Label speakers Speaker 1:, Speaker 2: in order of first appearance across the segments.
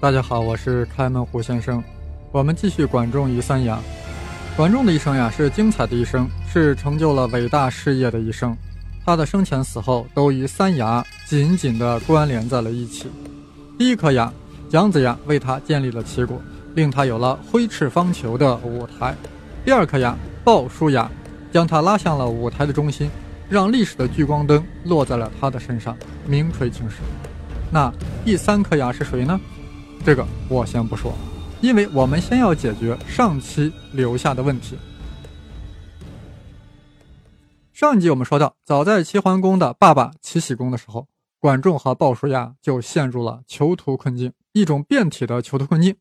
Speaker 1: 大家好，我是开门胡先生。我们继续管仲与三牙。管仲的一生呀，是精彩的一生，是成就了伟大事业的一生。他的生前死后都与三牙紧紧地关联在了一起。第一颗牙，姜子牙为他建立了齐国，令他有了挥斥方遒的舞台。第二颗牙，鲍叔牙，将他拉向了舞台的中心，让历史的聚光灯落在了他的身上，名垂青史。那第三颗牙是谁呢？这个我先不说，因为我们先要解决上期留下的问题。上集我们说到，早在齐桓公的爸爸齐僖公的时候，管仲和鲍叔牙就陷入了囚徒困境，一种变体的囚徒困境。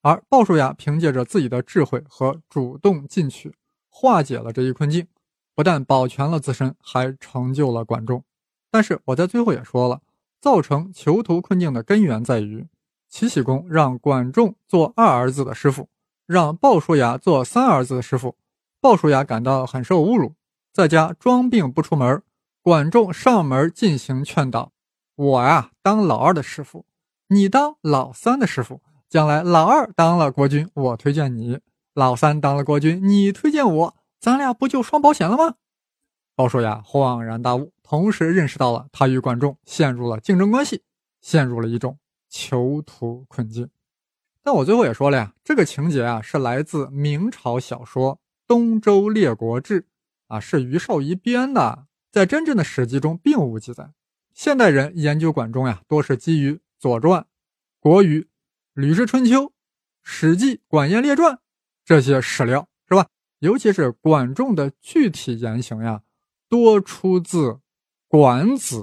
Speaker 1: 而鲍叔牙凭借着自己的智慧和主动进取，化解了这一困境，不但保全了自身，还成就了管仲。但是我在最后也说了。造成囚徒困境的根源在于，齐僖公让管仲做二儿子的师傅，让鲍叔牙做三儿子的师傅。鲍叔牙感到很受侮辱，在家装病不出门。管仲上门进行劝导：“我呀，当老二的师傅，你当老三的师傅。将来老二当了国君，我推荐你；老三当了国君，你推荐我，咱俩不就双保险了吗？”鲍叔牙恍然大悟。同时认识到了他与管仲陷入了竞争关系，陷入了一种囚徒困境。但我最后也说了呀，这个情节啊是来自明朝小说《东周列国志》，啊是于少仪编的，在真正的史记中并无记载。现代人研究管仲呀，多是基于《左传》《国语》《吕氏春秋》《史记》《管晏列传》这些史料，是吧？尤其是管仲的具体言行呀，多出自。《管子》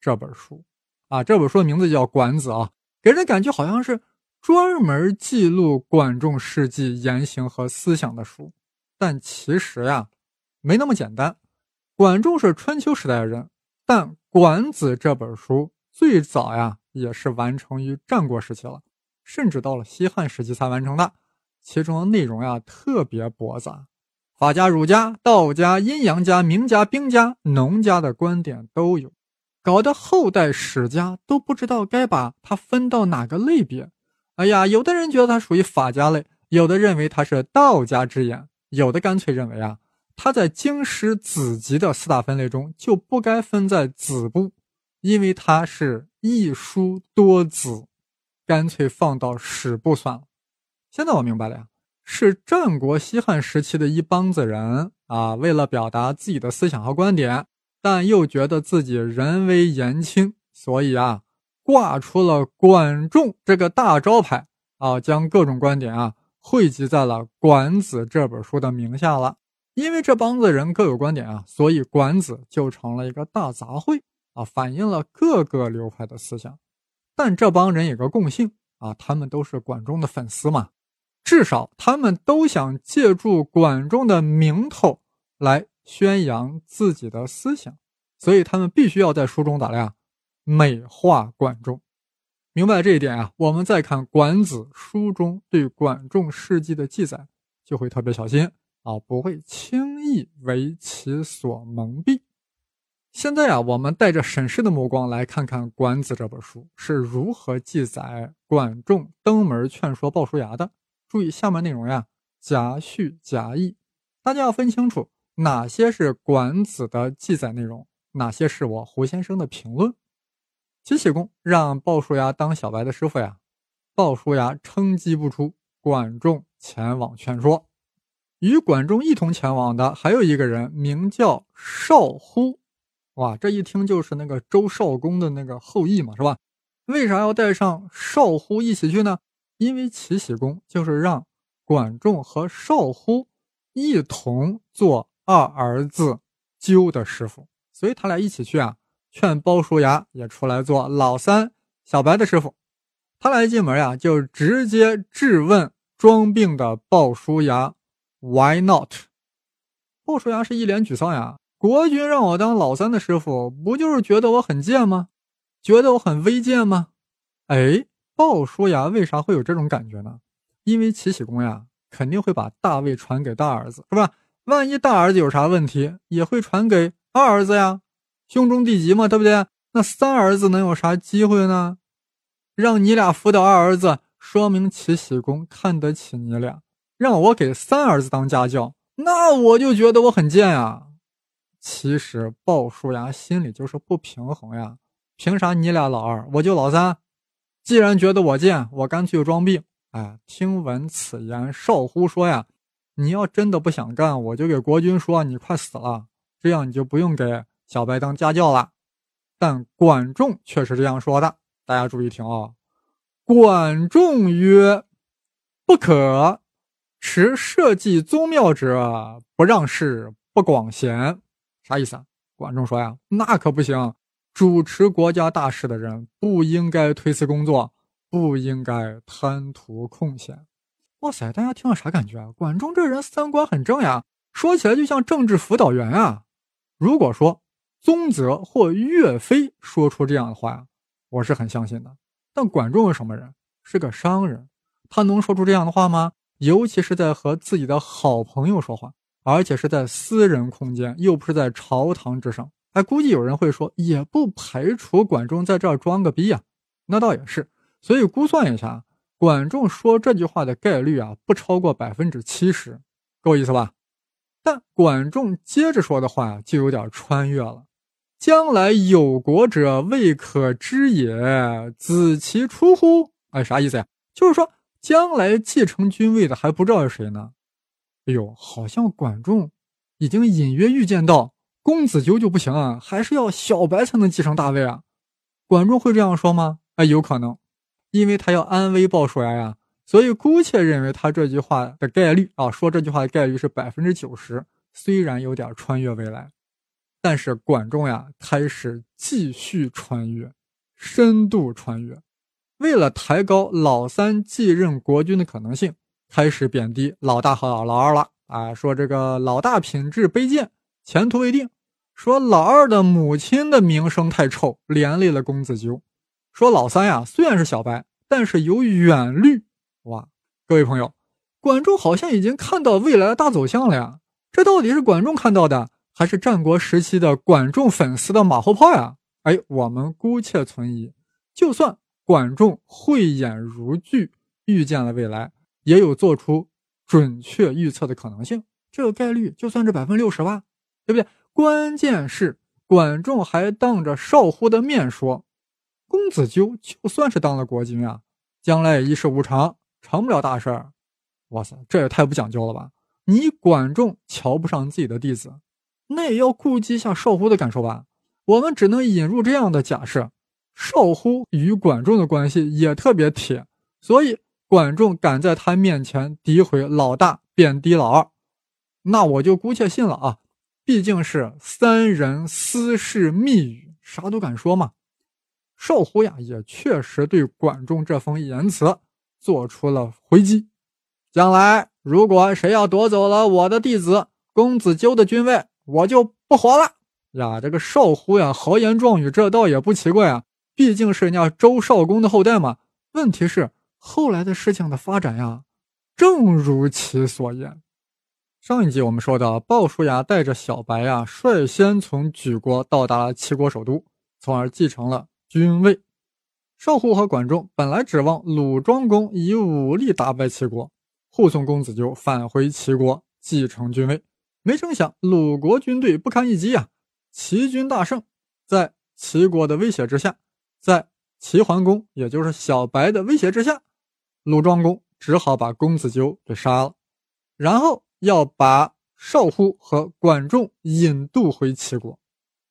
Speaker 1: 这本书啊，这本书的名字叫《管子》啊，给人感觉好像是专门记录管仲事迹言行和思想的书。但其实呀，没那么简单。管仲是春秋时代的人，但《管子》这本书最早呀也是完成于战国时期了，甚至到了西汉时期才完成的。其中的内容呀特别驳杂。法家、儒家、道家、阴阳家、名家、兵家、农家的观点都有，搞得后代史家都不知道该把它分到哪个类别。哎呀，有的人觉得它属于法家类，有的认为它是道家之言，有的干脆认为啊，它在经史子集的四大分类中就不该分在子部，因为它是一书多子，干脆放到史部算了。现在我明白了呀。是战国西汉时期的一帮子人啊，为了表达自己的思想和观点，但又觉得自己人微言轻，所以啊，挂出了管仲这个大招牌啊，将各种观点啊汇集在了《管子》这本书的名下了。因为这帮子人各有观点啊，所以《管子》就成了一个大杂烩啊，反映了各个流派的思想。但这帮人有个共性啊，他们都是管仲的粉丝嘛。至少他们都想借助管仲的名头来宣扬自己的思想，所以他们必须要在书中咋呀？美化管仲。明白这一点啊，我们再看《管子》书中对管仲事迹的记载，就会特别小心啊，不会轻易为其所蒙蔽。现在啊，我们带着审视的目光来看看《管子》这本书是如何记载管仲登门劝说鲍叔牙的。注意下面内容呀，夹叙夹议，大家要分清楚哪些是管子的记载内容，哪些是我胡先生的评论。齐僖公让鲍叔牙当小白的师傅呀，鲍叔牙称疾不出，管仲前往劝说。与管仲一同前往的还有一个人，名叫少乎。哇，这一听就是那个周少公的那个后裔嘛，是吧？为啥要带上少乎一起去呢？因为齐僖公就是让管仲和少乎一同做二儿子纠的师傅，所以他俩一起去啊，劝鲍叔牙也出来做老三小白的师傅。他俩一进门呀，就直接质问装病的鲍叔牙：“Why not？” 鲍叔牙是一脸沮丧呀，国君让我当老三的师傅，不就是觉得我很贱吗？觉得我很微贱吗？哎。鲍叔牙为啥会有这种感觉呢？因为齐僖公呀，肯定会把大位传给大儿子，是吧？万一大儿子有啥问题，也会传给二儿子呀，兄终弟及嘛，对不对？那三儿子能有啥机会呢？让你俩辅导二儿子，说明齐僖公看得起你俩，让我给三儿子当家教，那我就觉得我很贱呀。其实鲍叔牙心里就是不平衡呀，凭啥你俩老二，我就老三？既然觉得我贱，我干脆就装病。哎，听闻此言，少乎说呀，你要真的不想干，我就给国君说你快死了，这样你就不用给小白当家教了。但管仲却是这样说的，大家注意听啊。管仲曰：“不可，持社稷宗庙者，不让事，不广贤。”啥意思啊？管仲说呀，那可不行，主持国家大事的人不应该推辞工作，不应该贪图空闲。哇塞，大家听了啥感觉啊？管仲这人三观很正呀，说起来就像政治辅导员啊。如果说宗泽或岳飞说出这样的话，我是很相信的。但管仲是什么人？是个商人，他能说出这样的话吗？尤其是在和自己的好朋友说话。而且是在私人空间，又不是在朝堂之上。哎，估计有人会说，也不排除管仲在这儿装个逼呀。那倒也是，所以估算一下，管仲说这句话的概率啊，不超过百分之七十，够意思吧？但管仲接着说的话呀，就有点穿越了。将来有国者未可知也，子其出乎？哎，啥意思呀？就是说，将来继承君位的还不知道是谁呢。哎呦，好像管仲已经隐约预见到公子纠就不行啊，还是要小白才能继承大位啊。管仲会这样说吗？哎，有可能，因为他要安危鲍叔牙呀，所以姑且认为他这句话的概率啊，说这句话的概率是百分之九十。虽然有点穿越未来，但是管仲呀开始继续穿越，深度穿越，为了抬高老三继任国君的可能性。开始贬低老大和老二了啊！说这个老大品质卑贱，前途未定；说老二的母亲的名声太臭，连累了公子纠；说老三呀，虽然是小白，但是有远虑。哇，各位朋友，管仲好像已经看到未来的大走向了呀！这到底是管仲看到的，还是战国时期的管仲粉丝的马后炮呀？哎，我们姑且存疑。就算管仲慧眼如炬，预见了未来。也有做出准确预测的可能性，这个概率就算是百分之六十吧，对不对？关键是管仲还当着少乎的面说，公子纠就算是当了国君啊，将来也一事无成，成不了大事儿。哇塞，这也太不讲究了吧！你管仲瞧不上自己的弟子，那也要顾及一下少乎的感受吧？我们只能引入这样的假设：少乎与管仲的关系也特别铁，所以。管仲敢在他面前诋毁老大，贬低老二，那我就姑且信了啊！毕竟是三人私事密语，啥都敢说嘛。少乎呀，也确实对管仲这封言辞做出了回击。将来如果谁要夺走了我的弟子公子纠的君位，我就不活了呀！这个少乎呀，豪言壮语，这倒也不奇怪啊，毕竟是人家周少公的后代嘛。问题是。后来的事情的发展呀，正如其所言。上一集我们说到，鲍叔牙带着小白呀，率先从莒国到达了齐国首都，从而继承了君位。少乎和管仲本来指望鲁庄公以武力打败齐国，护送公子纠返回齐国继承君位，没成想鲁国军队不堪一击啊，齐军大胜，在齐国的威胁之下，在齐桓公也就是小白的威胁之下。鲁庄公只好把公子纠给杀了，然后要把少乎和管仲引渡回齐国。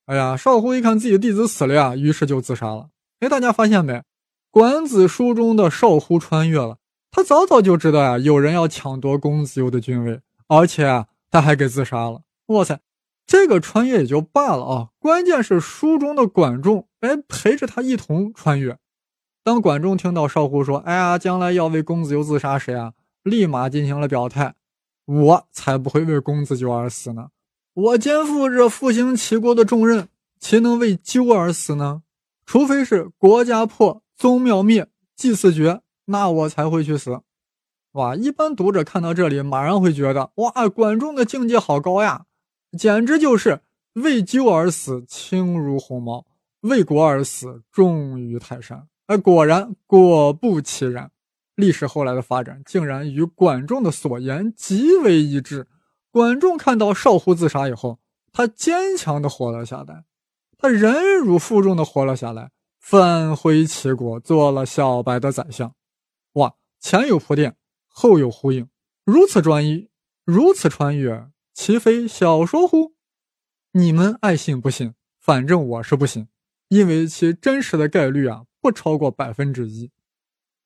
Speaker 1: 哎呀，少乎一看自己的弟子死了呀，于是就自杀了。哎，大家发现没？《管子》书中的少乎穿越了，他早早就知道呀，有人要抢夺公子纠的君位，而且啊，他还给自杀了。哇塞，这个穿越也就罢了啊，关键是书中的管仲，哎，陪着他一同穿越。当管仲听到少乎说：“哎呀，将来要为公子纠自杀时呀，立马进行了表态：我才不会为公子纠而死呢！我肩负着复兴齐国的重任，岂能为鸠而死呢？除非是国家破、宗庙灭、祭祀绝，那我才会去死。”哇！一般读者看到这里，马上会觉得：哇，管仲的境界好高呀，简直就是为鸠而死，轻如鸿毛；为国而死，重于泰山。哎，果然，果不其然，历史后来的发展竟然与管仲的所言极为一致。管仲看到少乎自杀以后，他坚强的活了下来，他忍辱负重的活了下来，返回齐国，做了小白的宰相。哇，前有铺垫，后有呼应，如此专一，如此穿越，岂非小说乎？你们爱信不信，反正我是不信，因为其真实的概率啊，不超过百分之一。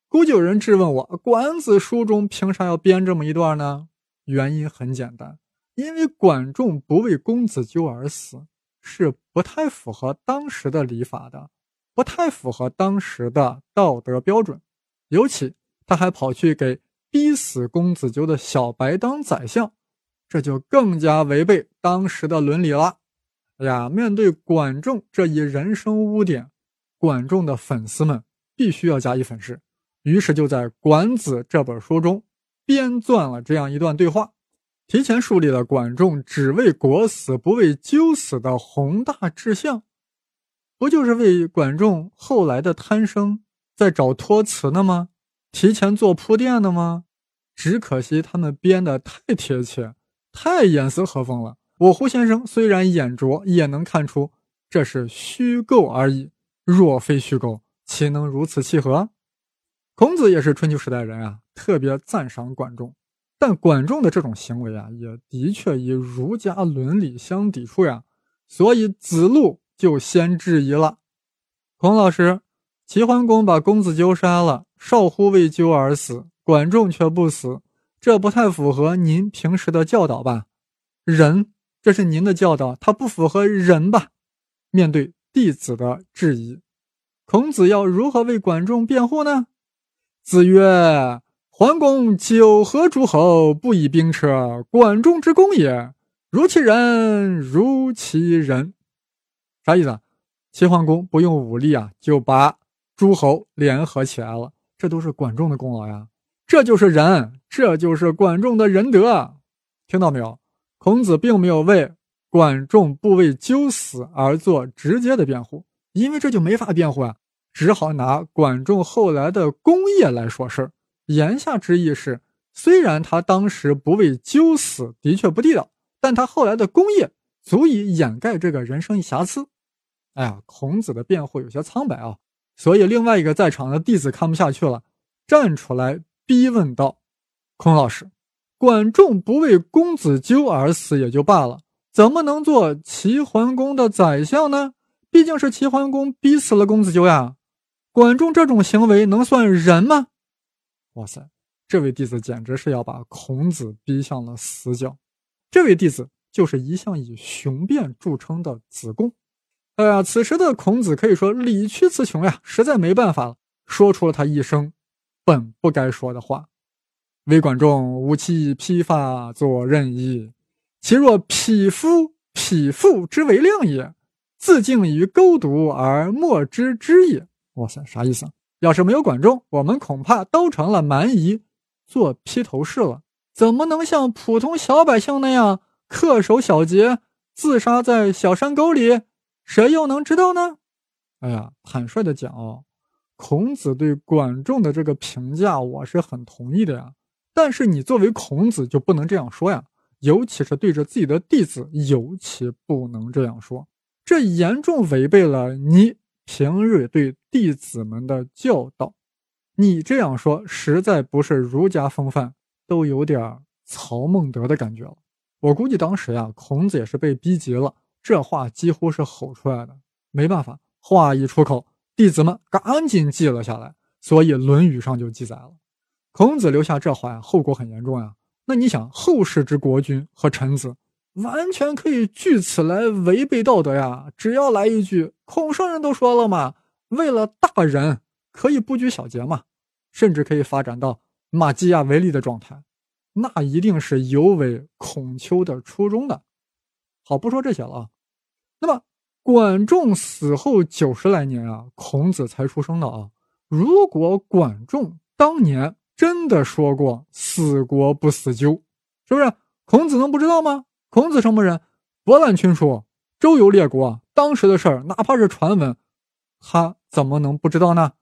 Speaker 1: 估计有人质问我，《管子》书中凭啥要编这么一段呢？原因很简单，因为管仲不为公子纠而死，是不太符合当时的礼法的，不太符合当时的道德标准。尤其他还跑去给逼死公子纠的小白当宰相，这就更加违背当时的伦理了。哎呀，面对管仲这一人生污点，管仲的粉丝们必须要加以粉饰。于是就在《管子》这本书中编撰了这样一段对话，提前树立了管仲只为国死不为纠死的宏大志向，不就是为管仲后来的贪生在找托词呢吗？提前做铺垫的吗？只可惜他们编的太贴切，太严丝合缝了。我胡先生虽然眼拙，也能看出这是虚构而已。若非虚构，岂能如此契合？孔子也是春秋时代人啊，特别赞赏管仲，但管仲的这种行为啊，也的确与儒家伦理相抵触呀，所以子路就先质疑了。孔老师，齐桓公把公子纠杀了，少乎为纠而死，管仲却不死，这不太符合您平时的教导吧？仁，这是您的教导，它不符合仁吧？面对弟子的质疑，孔子要如何为管仲辩护呢？子曰：“桓公九合诸侯，不以兵车，管仲之功也。如其人，如其人。”啥意思啊？齐桓公不用武力啊，就把诸侯联合起来了，这都是管仲的功劳呀。这就是仁，这就是管仲的仁德。听到没有？孔子并没有为管仲不为纠死而做直接的辩护，因为这就没法辩护啊。只好拿管仲后来的功业来说事儿，言下之意是，虽然他当时不为纠死的确不地道，但他后来的功业足以掩盖这个人生瑕疵。哎呀，孔子的辩护有些苍白啊，所以另外一个在场的弟子看不下去了，站出来逼问道：“孔老师，管仲不为公子纠而死也就罢了，怎么能做齐桓公的宰相呢？毕竟是齐桓公逼死了公子纠呀。”管仲这种行为能算仁吗？哇塞，这位弟子简直是要把孔子逼向了死角。这位弟子就是一向以雄辩著称的子贡。哎呀，此时的孔子可以说理屈词穷呀，实在没办法了，说出了他一生本不该说的话：“为管仲，吾妻披发作任衣，其若匹夫，匹妇之为量也，自敬于钩毒而莫知之也。”哇塞，啥意思？要是没有管仲，我们恐怕都成了蛮夷，做披头士了。怎么能像普通小百姓那样恪守小节，自杀在小山沟里？谁又能知道呢？哎呀，坦率的讲哦，孔子对管仲的这个评价，我是很同意的呀。但是你作为孔子就不能这样说呀，尤其是对着自己的弟子，尤其不能这样说，这严重违背了你。平日对弟子们的教导，你这样说实在不是儒家风范，都有点曹孟德的感觉了。我估计当时呀，孔子也是被逼急了，这话几乎是吼出来的。没办法，话一出口，弟子们赶紧记了下来，所以《论语》上就记载了，孔子留下这话呀，后果很严重呀。那你想，后世之国君和臣子。完全可以据此来违背道德呀！只要来一句，孔圣人都说了嘛，为了大人可以不拘小节嘛，甚至可以发展到马基亚维利的状态，那一定是有违孔丘的初衷的。好，不说这些了啊。那么管仲死后九十来年啊，孔子才出生的啊。如果管仲当年真的说过“死国不死鸠”，是不是孔子能不知道吗？孔子什么人？博览群书，周游列国，当时的事儿，哪怕是传闻，他怎么能不知道呢？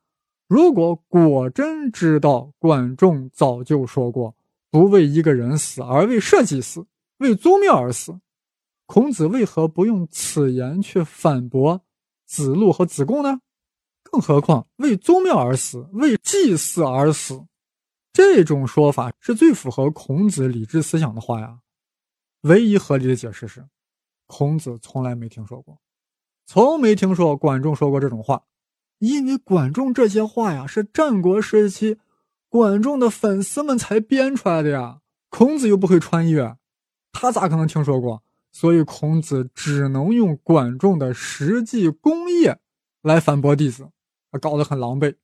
Speaker 1: 如果果真知道管仲早就说过“不为一个人死，而为社稷死，为宗庙而死”，孔子为何不用此言去反驳子路和子贡呢？更何况为宗庙而死，为祭祀而死，这种说法是最符合孔子理智思想的话呀。唯一合理的解释是，孔子从来没听说过，从没听说管仲说过这种话。因为管仲这些话呀，是战国时期管仲的粉丝们才编出来的呀。孔子又不会穿越，他咋可能听说过？所以孔子只能用管仲的实际功业来反驳弟子，搞得很狼狈。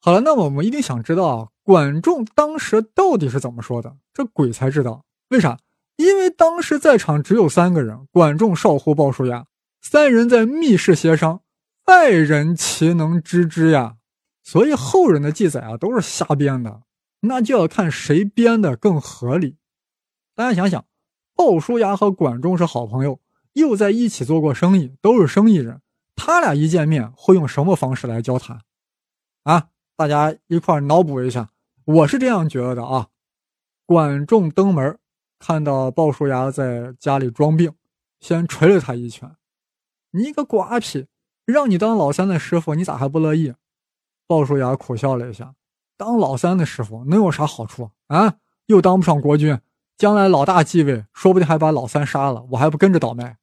Speaker 1: 好了，那么我们一定想知道啊，管仲当时到底是怎么说的？这鬼才知道。为啥？因为当时在场只有三个人：管仲、少乎、鲍叔牙，三人在密室协商。外人岂能知之呀？所以后人的记载啊都是瞎编的，那就要看谁编的更合理。大家想想，鲍叔牙和管仲是好朋友，又在一起做过生意，都是生意人，他俩一见面会用什么方式来交谈？啊，大家一块脑补一下。我是这样觉得的啊。管仲登门，看到鲍叔牙在家里装病，先捶了他一拳：“你个瓜皮！”让你当老三的师傅，你咋还不乐意？鲍叔牙苦笑了一下，当老三的师傅能有啥好处啊？又当不上国君，将来老大继位，说不定还把老三杀了，我还不跟着倒霉？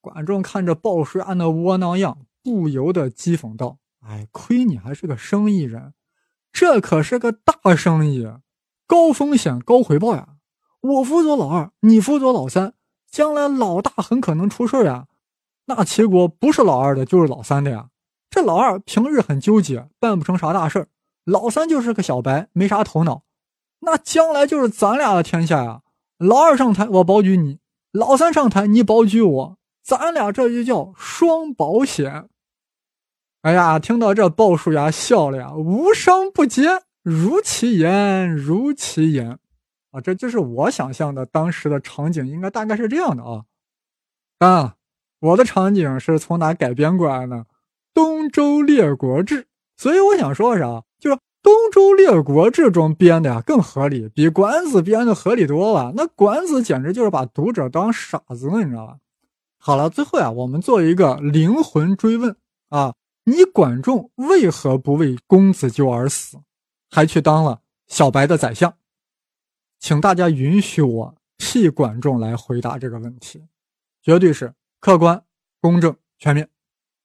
Speaker 1: 管仲看着鲍叔牙那窝囊样，不由得讥讽道：“哎，亏你还是个生意人，这可是个大生意，高风险高回报呀！我辅佐老二，你辅佐老三，将来老大很可能出事呀！”那齐国不是老二的，就是老三的呀。这老二平日很纠结，办不成啥大事儿；老三就是个小白，没啥头脑。那将来就是咱俩的天下呀。老二上台，我保举你；老三上台，你保举我。咱俩这就叫双保险。哎呀，听到这，鲍叔牙笑了呀，无商不奸，如其言，如其言。啊，这就是我想象的当时的场景，应该大概是这样的啊。啊。我的场景是从哪改编过来呢？《东周列国志》，所以我想说啥，就是《东周列国志》中编的呀更合理，比管子编的合理多了。那管子简直就是把读者当傻子了，你知道吧？好了，最后呀，我们做一个灵魂追问啊，你管仲为何不为公子纠而死，还去当了小白的宰相？请大家允许我替管仲来回答这个问题，绝对是。客观、公正、全面。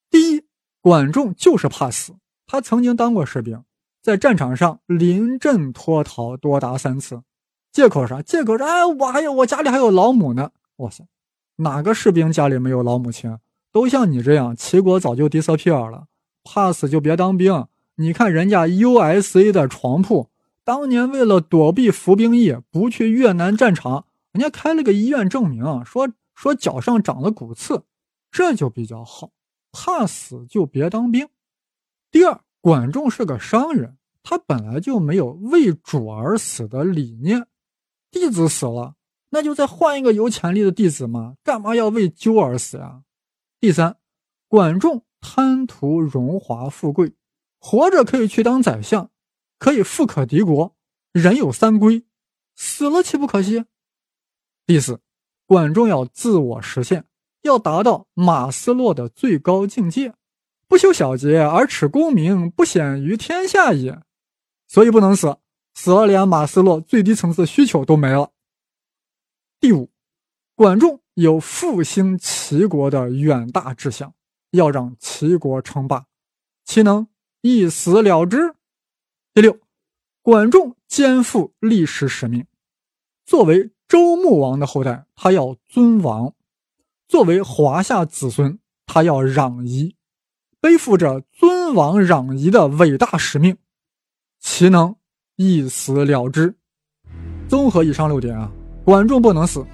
Speaker 1: 第一，管仲就是怕死。他曾经当过士兵，在战场上临阵脱逃多达三次。借口啥？借口是哎，我还有我家里还有老母呢。哇塞，哪个士兵家里没有老母亲？都像你这样，齐国早就 disappear 了。怕死就别当兵。你看人家 USA 的床铺，当年为了躲避服兵役，不去越南战场，人家开了个医院证明，说。说脚上长了骨刺，这就比较好。怕死就别当兵。第二，管仲是个商人，他本来就没有为主而死的理念。弟子死了，那就再换一个有潜力的弟子嘛，干嘛要为纠而死呀？第三，管仲贪图荣华富贵，活着可以去当宰相，可以富可敌国，人有三归，死了岂不可惜？第四。管仲要自我实现，要达到马斯洛的最高境界，不修小节而耻功名，不显于天下也。所以不能死，死了连马斯洛最低层次需求都没了。第五，管仲有复兴齐国的远大志向，要让齐国称霸，岂能一死了之？第六，管仲肩负历史使命，作为。周穆王的后代，他要尊王；作为华夏子孙，他要攘夷，背负着尊王攘夷的伟大使命，岂能一死了之？综合以上六点啊，管仲不能死，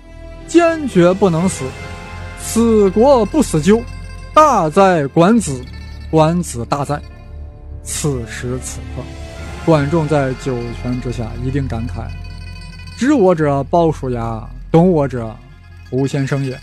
Speaker 1: 坚决不能死，死国不死纠，大哉管子，管子大哉。此时此刻，管仲在九泉之下一定感慨。知我者鲍叔牙，懂我者胡先生也。